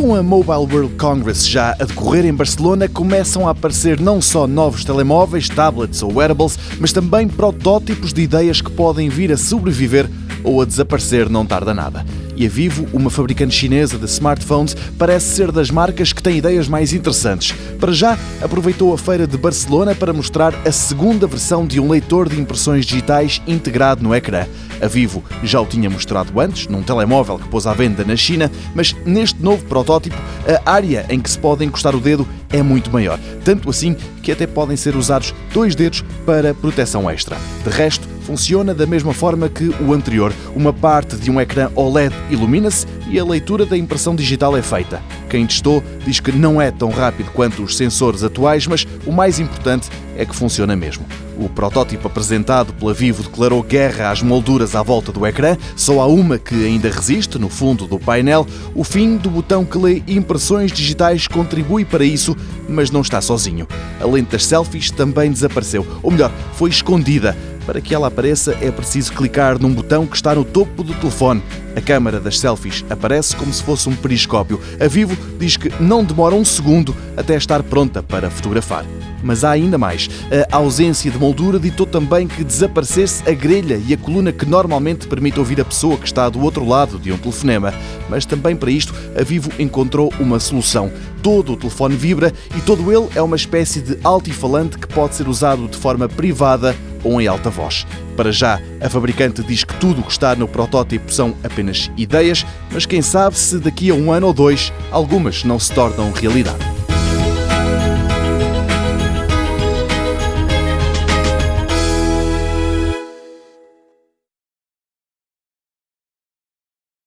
Com a Mobile World Congress já a decorrer em Barcelona, começam a aparecer não só novos telemóveis, tablets ou wearables, mas também protótipos de ideias que podem vir a sobreviver ou a desaparecer não tarda nada. E a Vivo, uma fabricante chinesa de smartphones, parece ser das marcas que tem ideias mais interessantes. Para já, aproveitou a feira de Barcelona para mostrar a segunda versão de um leitor de impressões digitais integrado no ecrã. A Vivo já o tinha mostrado antes, num telemóvel que pôs à venda na China, mas neste novo protótipo, a área em que se pode encostar o dedo é muito maior. Tanto assim que até podem ser usados dois dedos para proteção extra. De resto, funciona da mesma forma que o anterior. Uma parte de um ecrã OLED ilumina-se e a leitura da impressão digital é feita. Quem testou diz que não é tão rápido quanto os sensores atuais, mas o mais importante é que funciona mesmo. O protótipo apresentado pela Vivo declarou guerra às molduras à volta do ecrã, só há uma que ainda resiste, no fundo do painel. O fim do botão que lê impressões digitais contribui para isso, mas não está sozinho. A lente das selfies também desapareceu, ou melhor, foi escondida. Para que ela apareça, é preciso clicar num botão que está no topo do telefone. A câmara das selfies aparece como se fosse um periscópio. A Vivo diz que não demora um segundo até estar pronta para fotografar. Mas há ainda mais. A ausência de moldura ditou também que desaparecesse a grelha e a coluna que normalmente permite ouvir a pessoa que está do outro lado de um telefonema. Mas também para isto, a Vivo encontrou uma solução. Todo o telefone vibra e todo ele é uma espécie de altifalante que pode ser usado de forma privada ou em alta voz. Para já, a fabricante diz que tudo o que está no protótipo são apenas ideias, mas quem sabe se daqui a um ano ou dois algumas não se tornam realidade.